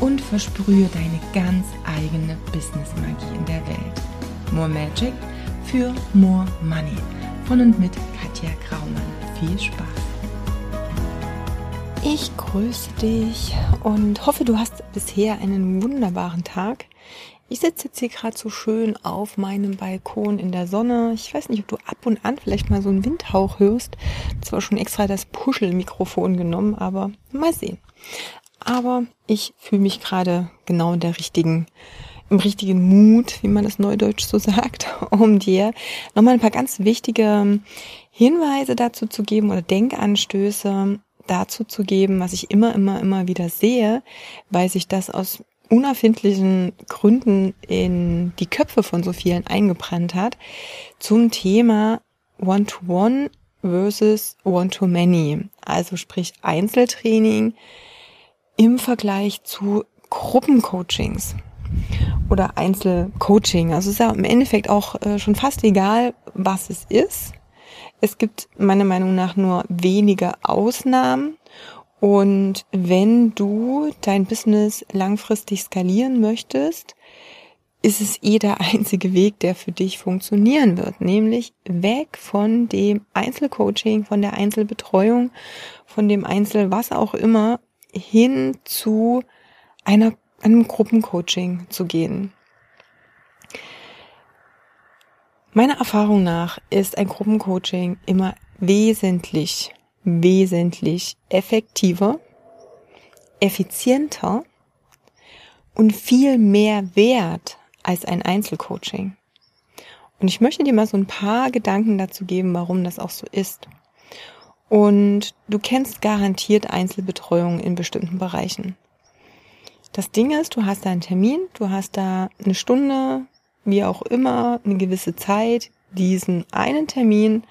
und versprühe deine ganz eigene Business-Magie in der Welt. More Magic für More Money. Von und mit Katja Graumann. Viel Spaß! Ich grüße dich und hoffe, du hast bisher einen wunderbaren Tag. Ich sitze jetzt hier gerade so schön auf meinem Balkon in der Sonne. Ich weiß nicht, ob du ab und an vielleicht mal so einen Windhauch hörst. Zwar schon extra das Puschelmikrofon genommen, aber mal sehen. Aber ich fühle mich gerade genau in der richtigen, im richtigen Mut, wie man das neudeutsch so sagt, um dir nochmal ein paar ganz wichtige Hinweise dazu zu geben oder Denkanstöße dazu zu geben, was ich immer, immer, immer wieder sehe, weil sich das aus unerfindlichen Gründen in die Köpfe von so vielen eingebrannt hat, zum Thema One-to-One versus One-to-Many. Also sprich Einzeltraining im Vergleich zu Gruppencoachings oder Einzelcoaching. Also es ist ja im Endeffekt auch äh, schon fast egal, was es ist. Es gibt meiner Meinung nach nur wenige Ausnahmen und wenn du dein Business langfristig skalieren möchtest, ist es eh der einzige Weg, der für dich funktionieren wird, nämlich weg von dem Einzelcoaching, von der Einzelbetreuung, von dem Einzel was auch immer, hin zu einer, einem Gruppencoaching zu gehen. Meiner Erfahrung nach ist ein Gruppencoaching immer wesentlich wesentlich effektiver, effizienter und viel mehr wert als ein Einzelcoaching. Und ich möchte dir mal so ein paar Gedanken dazu geben, warum das auch so ist. Und du kennst garantiert Einzelbetreuung in bestimmten Bereichen. Das Ding ist, du hast da einen Termin, du hast da eine Stunde, wie auch immer, eine gewisse Zeit, diesen einen Termin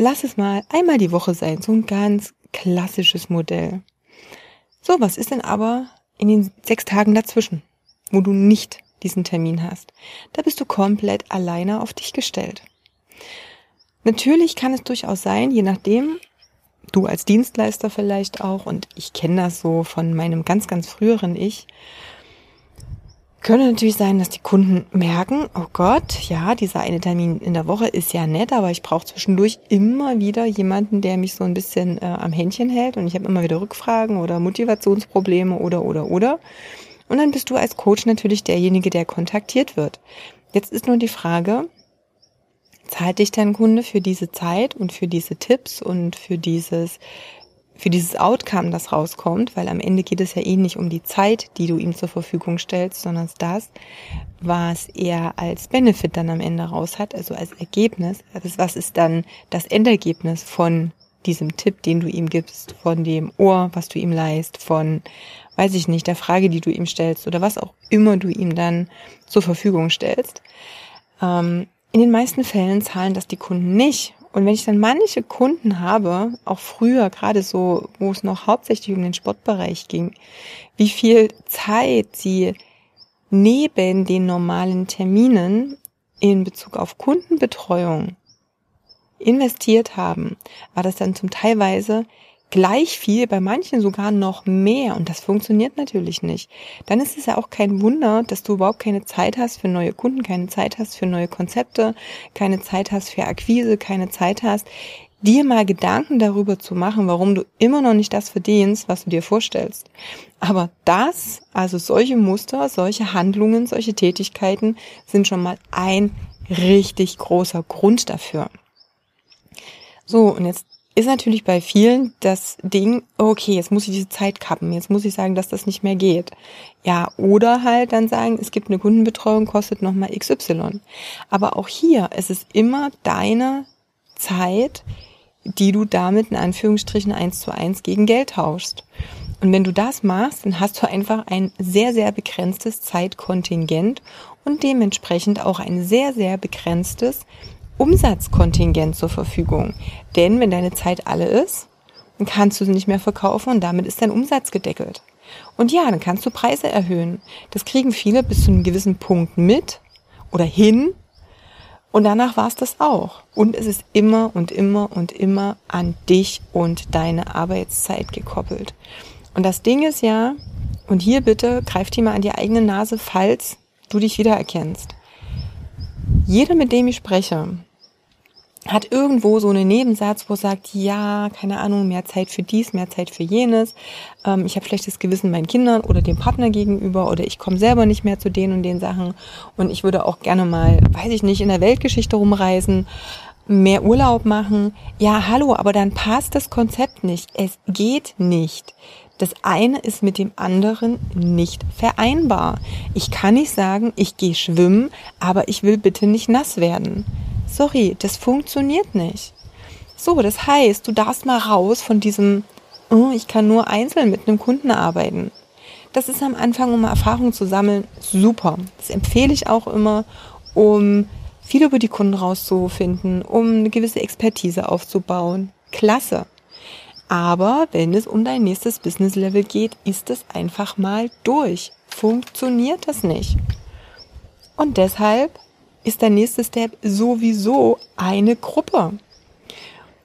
lass es mal einmal die Woche sein, so ein ganz klassisches Modell. So, was ist denn aber in den sechs Tagen dazwischen, wo du nicht diesen Termin hast? Da bist du komplett alleine auf dich gestellt. Natürlich kann es durchaus sein, je nachdem, du als Dienstleister vielleicht auch, und ich kenne das so von meinem ganz, ganz früheren Ich, könnte natürlich sein, dass die Kunden merken, oh Gott, ja, dieser eine Termin in der Woche ist ja nett, aber ich brauche zwischendurch immer wieder jemanden, der mich so ein bisschen äh, am Händchen hält und ich habe immer wieder Rückfragen oder Motivationsprobleme oder oder oder. Und dann bist du als Coach natürlich derjenige, der kontaktiert wird. Jetzt ist nur die Frage, zahlt dich dein Kunde für diese Zeit und für diese Tipps und für dieses für dieses Outcome, das rauskommt, weil am Ende geht es ja eh nicht um die Zeit, die du ihm zur Verfügung stellst, sondern das, was er als Benefit dann am Ende raus hat, also als Ergebnis. Also was ist dann das Endergebnis von diesem Tipp, den du ihm gibst, von dem Ohr, was du ihm leist, von, weiß ich nicht, der Frage, die du ihm stellst oder was auch immer du ihm dann zur Verfügung stellst. Ähm, in den meisten Fällen zahlen das die Kunden nicht. Und wenn ich dann manche Kunden habe, auch früher, gerade so, wo es noch hauptsächlich um den Sportbereich ging, wie viel Zeit sie neben den normalen Terminen in Bezug auf Kundenbetreuung investiert haben, war das dann zum Teilweise gleich viel, bei manchen sogar noch mehr und das funktioniert natürlich nicht. Dann ist es ja auch kein Wunder, dass du überhaupt keine Zeit hast für neue Kunden, keine Zeit hast für neue Konzepte, keine Zeit hast für Akquise, keine Zeit hast, dir mal Gedanken darüber zu machen, warum du immer noch nicht das verdienst, was du dir vorstellst. Aber das, also solche Muster, solche Handlungen, solche Tätigkeiten sind schon mal ein richtig großer Grund dafür. So, und jetzt ist natürlich bei vielen das Ding, okay, jetzt muss ich diese Zeit kappen, jetzt muss ich sagen, dass das nicht mehr geht. Ja, oder halt dann sagen, es gibt eine Kundenbetreuung, kostet nochmal XY. Aber auch hier ist es immer deine Zeit, die du damit in Anführungsstrichen eins zu eins gegen Geld tauschst. Und wenn du das machst, dann hast du einfach ein sehr, sehr begrenztes Zeitkontingent und dementsprechend auch ein sehr, sehr begrenztes Umsatzkontingent zur Verfügung. Denn wenn deine Zeit alle ist, dann kannst du sie nicht mehr verkaufen und damit ist dein Umsatz gedeckelt. Und ja, dann kannst du Preise erhöhen. Das kriegen viele bis zu einem gewissen Punkt mit oder hin. Und danach war es das auch. Und es ist immer und immer und immer an dich und deine Arbeitszeit gekoppelt. Und das Ding ist ja, und hier bitte greif dir mal an die eigene Nase, falls du dich wiedererkennst. Jeder, mit dem ich spreche, hat irgendwo so einen Nebensatz, wo sagt, ja, keine Ahnung, mehr Zeit für dies, mehr Zeit für jenes. Ähm, ich habe schlechtes Gewissen meinen Kindern oder dem Partner gegenüber oder ich komme selber nicht mehr zu den und den Sachen und ich würde auch gerne mal, weiß ich nicht, in der Weltgeschichte rumreisen, mehr Urlaub machen. Ja, hallo, aber dann passt das Konzept nicht. Es geht nicht. Das eine ist mit dem anderen nicht vereinbar. Ich kann nicht sagen, ich gehe schwimmen, aber ich will bitte nicht nass werden. Sorry, das funktioniert nicht. So, das heißt, du darfst mal raus von diesem, oh, ich kann nur einzeln mit einem Kunden arbeiten. Das ist am Anfang, um Erfahrung zu sammeln, super. Das empfehle ich auch immer, um viel über die Kunden rauszufinden, um eine gewisse Expertise aufzubauen. Klasse. Aber wenn es um dein nächstes Business Level geht, ist es einfach mal durch. Funktioniert das nicht. Und deshalb ist der nächste Step sowieso eine Gruppe.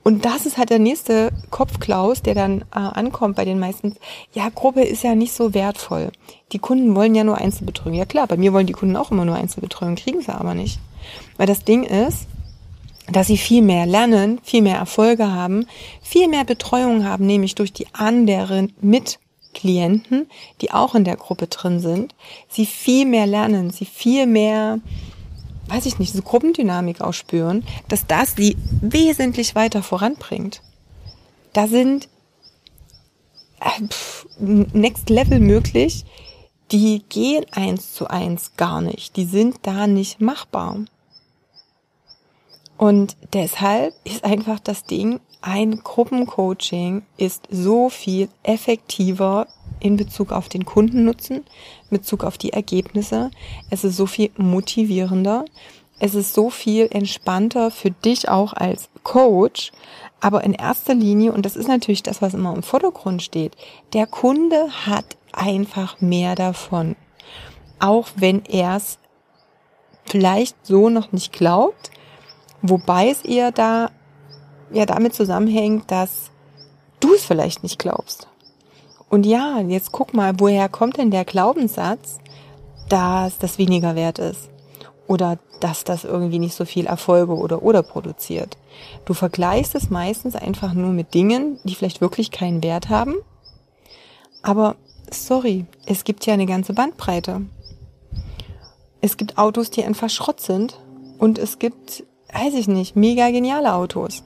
Und das ist halt der nächste Kopfklaus, der dann äh, ankommt bei den meisten. Ja, Gruppe ist ja nicht so wertvoll. Die Kunden wollen ja nur Einzelbetreuung. Ja klar, bei mir wollen die Kunden auch immer nur Einzelbetreuung, kriegen sie aber nicht. Weil das Ding ist, dass sie viel mehr lernen, viel mehr Erfolge haben, viel mehr Betreuung haben, nämlich durch die anderen Mitklienten, die auch in der Gruppe drin sind. Sie viel mehr lernen, sie viel mehr weiß ich nicht, diese Gruppendynamik ausspüren, dass das sie wesentlich weiter voranbringt. Da sind äh, Next Level möglich, die gehen eins zu eins gar nicht. Die sind da nicht machbar. Und deshalb ist einfach das Ding, ein Gruppencoaching ist so viel effektiver in Bezug auf den Kundennutzen, in Bezug auf die Ergebnisse. Es ist so viel motivierender. Es ist so viel entspannter für dich auch als Coach. Aber in erster Linie, und das ist natürlich das, was immer im Vordergrund steht, der Kunde hat einfach mehr davon. Auch wenn er es vielleicht so noch nicht glaubt, wobei es eher da ja damit zusammenhängt, dass du es vielleicht nicht glaubst. Und ja, jetzt guck mal, woher kommt denn der Glaubenssatz, dass das weniger wert ist? Oder dass das irgendwie nicht so viel Erfolge oder oder produziert. Du vergleichst es meistens einfach nur mit Dingen, die vielleicht wirklich keinen Wert haben. Aber sorry, es gibt ja eine ganze Bandbreite. Es gibt Autos, die einfach Schrott sind und es gibt, weiß ich nicht, mega geniale Autos.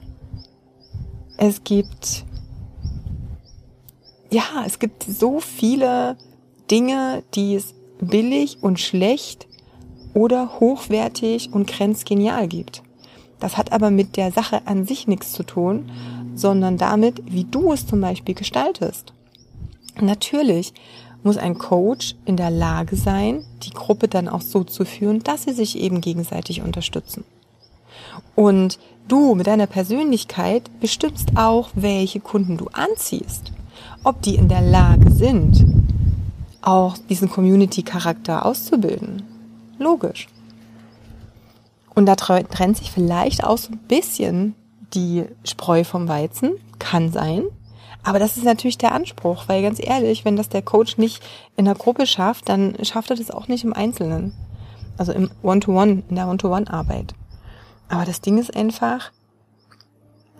Es gibt ja, es gibt so viele Dinge, die es billig und schlecht oder hochwertig und grenzgenial gibt. Das hat aber mit der Sache an sich nichts zu tun, sondern damit, wie du es zum Beispiel gestaltest. Natürlich muss ein Coach in der Lage sein, die Gruppe dann auch so zu führen, dass sie sich eben gegenseitig unterstützen. Und du mit deiner Persönlichkeit bestimmst auch, welche Kunden du anziehst ob die in der Lage sind, auch diesen Community-Charakter auszubilden. Logisch. Und da trennt sich vielleicht auch so ein bisschen die Spreu vom Weizen. Kann sein. Aber das ist natürlich der Anspruch, weil ganz ehrlich, wenn das der Coach nicht in der Gruppe schafft, dann schafft er das auch nicht im Einzelnen. Also im One-to-One, -One, in der One-to-One-Arbeit. Aber das Ding ist einfach,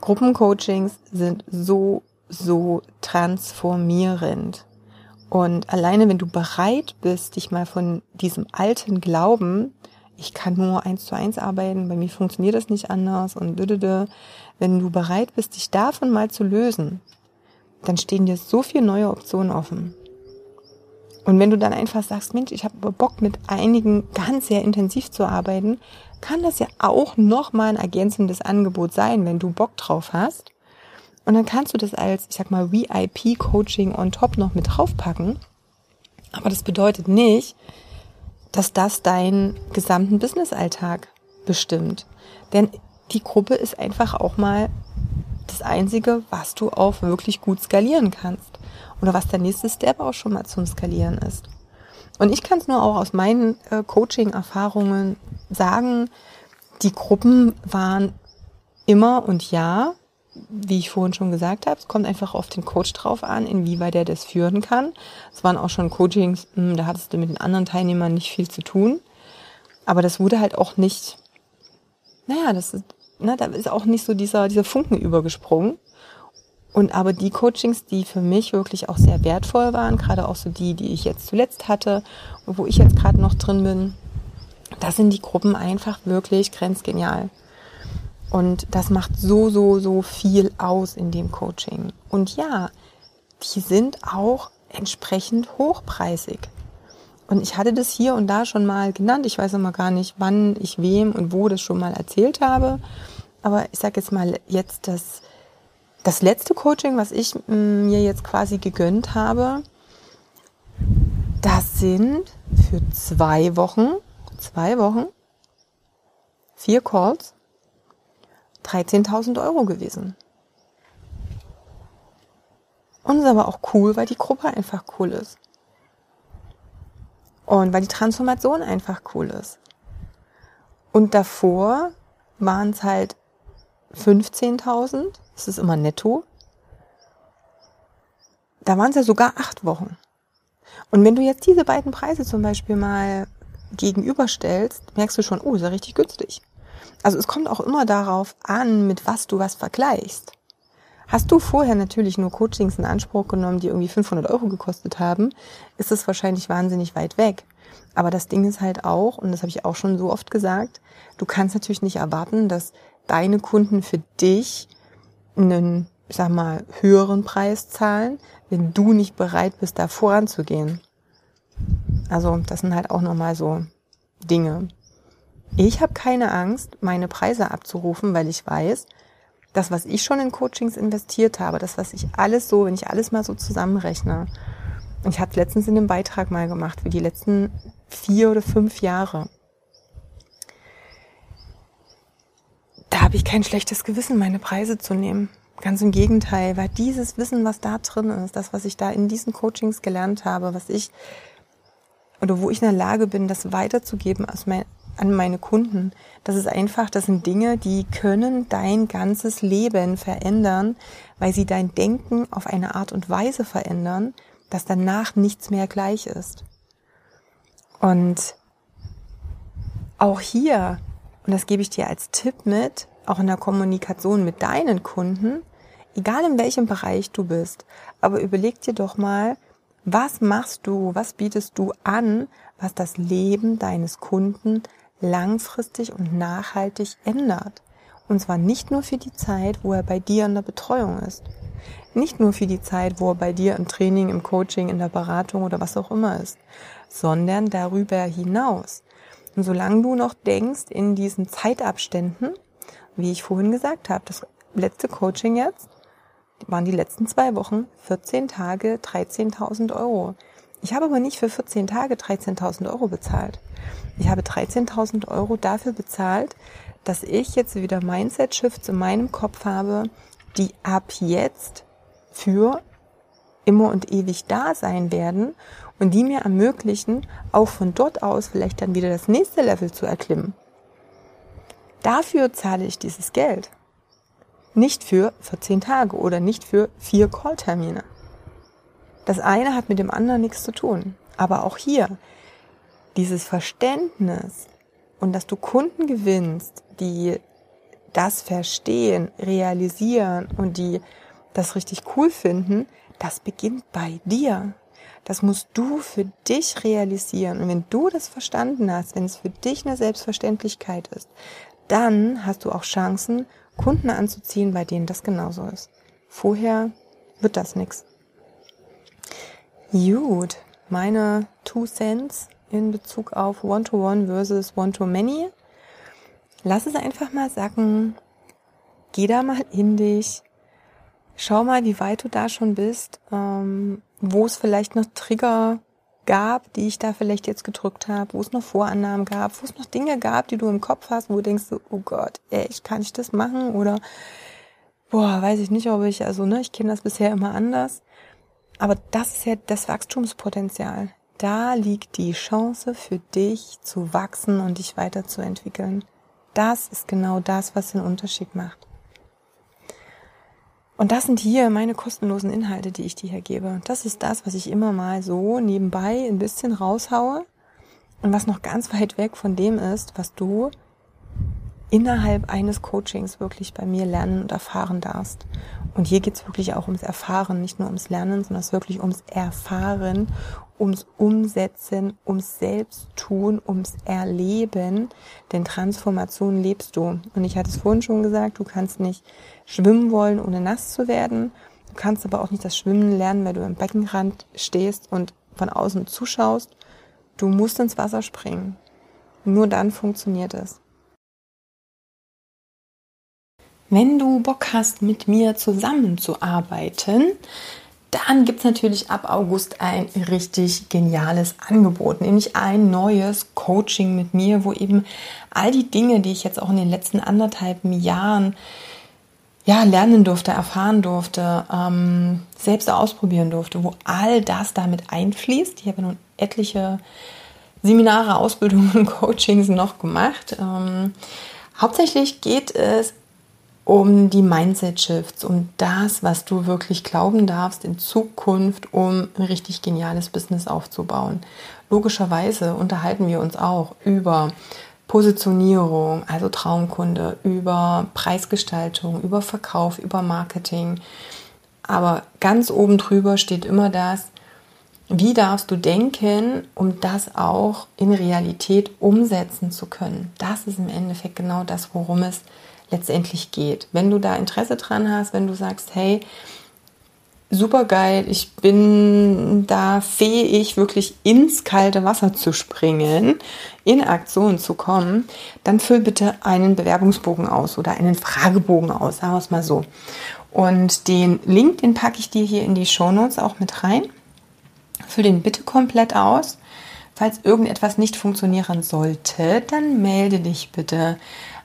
Gruppencoachings sind so so transformierend. Und alleine, wenn du bereit bist, dich mal von diesem alten Glauben, ich kann nur eins zu eins arbeiten, bei mir funktioniert das nicht anders und dödödö, wenn du bereit bist, dich davon mal zu lösen, dann stehen dir so viele neue Optionen offen. Und wenn du dann einfach sagst, Mensch, ich habe Bock mit einigen ganz sehr intensiv zu arbeiten, kann das ja auch nochmal ein ergänzendes Angebot sein, wenn du Bock drauf hast. Und dann kannst du das als, ich sag mal, VIP-Coaching on top noch mit draufpacken. Aber das bedeutet nicht, dass das deinen gesamten Business-Alltag bestimmt. Denn die Gruppe ist einfach auch mal das Einzige, was du auch wirklich gut skalieren kannst. Oder was der nächste Step auch schon mal zum Skalieren ist. Und ich kann es nur auch aus meinen äh, Coaching-Erfahrungen sagen, die Gruppen waren immer und ja, wie ich vorhin schon gesagt habe, es kommt einfach auf den Coach drauf an, inwieweit er das führen kann. Es waren auch schon Coachings, hm, da hattest du mit den anderen Teilnehmern nicht viel zu tun. Aber das wurde halt auch nicht, naja, das ist, ne, da ist auch nicht so dieser, dieser Funken übergesprungen. Und aber die Coachings, die für mich wirklich auch sehr wertvoll waren, gerade auch so die, die ich jetzt zuletzt hatte und wo ich jetzt gerade noch drin bin, da sind die Gruppen einfach wirklich grenzgenial. Und das macht so, so, so viel aus in dem Coaching. Und ja, die sind auch entsprechend hochpreisig. Und ich hatte das hier und da schon mal genannt. Ich weiß immer gar nicht, wann ich wem und wo das schon mal erzählt habe. Aber ich sage jetzt mal jetzt das, das letzte Coaching, was ich mm, mir jetzt quasi gegönnt habe, das sind für zwei Wochen, zwei Wochen, vier Calls, 13.000 Euro gewesen. Und es ist aber auch cool, weil die Gruppe einfach cool ist. Und weil die Transformation einfach cool ist. Und davor waren es halt 15.000, das ist immer netto. Da waren es ja sogar acht Wochen. Und wenn du jetzt diese beiden Preise zum Beispiel mal gegenüberstellst, merkst du schon, oh, ist ja richtig günstig. Also es kommt auch immer darauf an, mit was du was vergleichst. Hast du vorher natürlich nur Coachings in Anspruch genommen, die irgendwie 500 Euro gekostet haben, ist es wahrscheinlich wahnsinnig weit weg. Aber das Ding ist halt auch, und das habe ich auch schon so oft gesagt, du kannst natürlich nicht erwarten, dass deine Kunden für dich einen, ich sag mal, höheren Preis zahlen, wenn du nicht bereit bist, da voranzugehen. Also das sind halt auch nochmal so Dinge. Ich habe keine Angst, meine Preise abzurufen, weil ich weiß, das, was ich schon in Coachings investiert habe, das, was ich alles so, wenn ich alles mal so zusammenrechne, ich habe letztens in dem Beitrag mal gemacht, für die letzten vier oder fünf Jahre. Da habe ich kein schlechtes Gewissen, meine Preise zu nehmen. Ganz im Gegenteil, weil dieses Wissen, was da drin ist, das, was ich da in diesen Coachings gelernt habe, was ich oder wo ich in der Lage bin, das weiterzugeben aus mein, an meine Kunden. Das ist einfach, das sind Dinge, die können dein ganzes Leben verändern, weil sie dein Denken auf eine Art und Weise verändern, dass danach nichts mehr gleich ist. Und auch hier, und das gebe ich dir als Tipp mit, auch in der Kommunikation mit deinen Kunden, egal in welchem Bereich du bist, aber überleg dir doch mal, was machst du, was bietest du an, was das Leben deines Kunden langfristig und nachhaltig ändert. Und zwar nicht nur für die Zeit, wo er bei dir in der Betreuung ist. Nicht nur für die Zeit, wo er bei dir im Training, im Coaching, in der Beratung oder was auch immer ist, sondern darüber hinaus. Und solange du noch denkst in diesen Zeitabständen, wie ich vorhin gesagt habe, das letzte Coaching jetzt, waren die letzten zwei Wochen 14 Tage 13.000 Euro. Ich habe aber nicht für 14 Tage 13.000 Euro bezahlt. Ich habe 13.000 Euro dafür bezahlt, dass ich jetzt wieder Mindset-Shifts in meinem Kopf habe, die ab jetzt für immer und ewig da sein werden und die mir ermöglichen, auch von dort aus vielleicht dann wieder das nächste Level zu erklimmen. Dafür zahle ich dieses Geld. Nicht für 14 Tage oder nicht für vier Call-Termine. Das eine hat mit dem anderen nichts zu tun. Aber auch hier, dieses Verständnis und dass du Kunden gewinnst, die das verstehen, realisieren und die das richtig cool finden, das beginnt bei dir. Das musst du für dich realisieren. Und wenn du das verstanden hast, wenn es für dich eine Selbstverständlichkeit ist, dann hast du auch Chancen, Kunden anzuziehen, bei denen das genauso ist. Vorher wird das nix. Gut, meine Two Cents in Bezug auf One-to-One -One versus One-to-Many. Lass es einfach mal sacken. Geh da mal in dich. schau mal, wie weit du da schon bist, ähm, wo es vielleicht noch Trigger gab, die ich da vielleicht jetzt gedrückt habe, wo es noch Vorannahmen gab, wo es noch Dinge gab, die du im Kopf hast, wo du denkst, oh Gott, echt, kann ich das machen? Oder boah, weiß ich nicht, ob ich, also ne, ich kenne das bisher immer anders. Aber das ist ja das Wachstumspotenzial. Da liegt die Chance für dich zu wachsen und dich weiterzuentwickeln. Das ist genau das, was den Unterschied macht. Und das sind hier meine kostenlosen Inhalte, die ich dir hier gebe. Das ist das, was ich immer mal so nebenbei ein bisschen raushaue und was noch ganz weit weg von dem ist, was du innerhalb eines Coachings wirklich bei mir lernen und erfahren darfst. Und hier geht's wirklich auch ums Erfahren, nicht nur ums Lernen, sondern es wirklich ums Erfahren, ums Umsetzen, ums Selbsttun, ums Erleben. Denn Transformation lebst du. Und ich hatte es vorhin schon gesagt, du kannst nicht schwimmen wollen, ohne nass zu werden. Du kannst aber auch nicht das Schwimmen lernen, weil du im Beckenrand stehst und von außen zuschaust. Du musst ins Wasser springen. Nur dann funktioniert es. Wenn du Bock hast, mit mir zusammenzuarbeiten, dann gibt es natürlich ab August ein richtig geniales Angebot, nämlich ein neues Coaching mit mir, wo eben all die Dinge, die ich jetzt auch in den letzten anderthalb Jahren ja, lernen durfte, erfahren durfte, ähm, selbst ausprobieren durfte, wo all das damit einfließt. Ich habe nun etliche Seminare, Ausbildungen, Coachings noch gemacht. Ähm, hauptsächlich geht es um die Mindset-Shifts, um das, was du wirklich glauben darfst in Zukunft, um ein richtig geniales Business aufzubauen. Logischerweise unterhalten wir uns auch über Positionierung, also Traumkunde, über Preisgestaltung, über Verkauf, über Marketing. Aber ganz oben drüber steht immer das, wie darfst du denken, um das auch in Realität umsetzen zu können. Das ist im Endeffekt genau das, worum es geht letztendlich geht. Wenn du da Interesse dran hast, wenn du sagst, hey, super geil, ich bin da fähig, wirklich ins kalte Wasser zu springen, in Aktion zu kommen, dann füll bitte einen Bewerbungsbogen aus oder einen Fragebogen aus, sagen wir es mal so. Und den Link, den packe ich dir hier in die Shownotes auch mit rein. Füll den bitte komplett aus. Falls irgendetwas nicht funktionieren sollte, dann melde dich bitte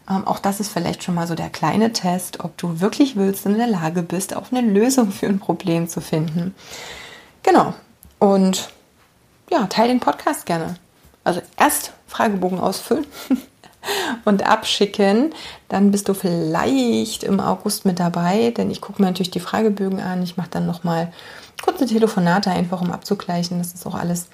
ähm, auch das ist vielleicht schon mal so der kleine Test, ob du wirklich willst und in der Lage bist, auch eine Lösung für ein Problem zu finden. Genau. Und ja, teile den Podcast gerne. Also erst Fragebogen ausfüllen und abschicken. Dann bist du vielleicht im August mit dabei, denn ich gucke mir natürlich die Fragebögen an. Ich mache dann nochmal kurze Telefonate einfach, um abzugleichen, das auch alles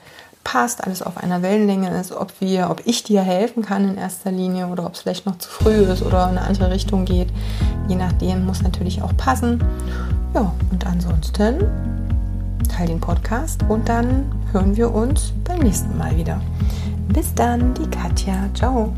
passt, alles auf einer Wellenlänge ist, ob wir, ob ich dir helfen kann in erster Linie oder ob es vielleicht noch zu früh ist oder in eine andere Richtung geht. Je nachdem muss natürlich auch passen. Ja, und ansonsten teil den Podcast und dann hören wir uns beim nächsten Mal wieder. Bis dann, die Katja. Ciao.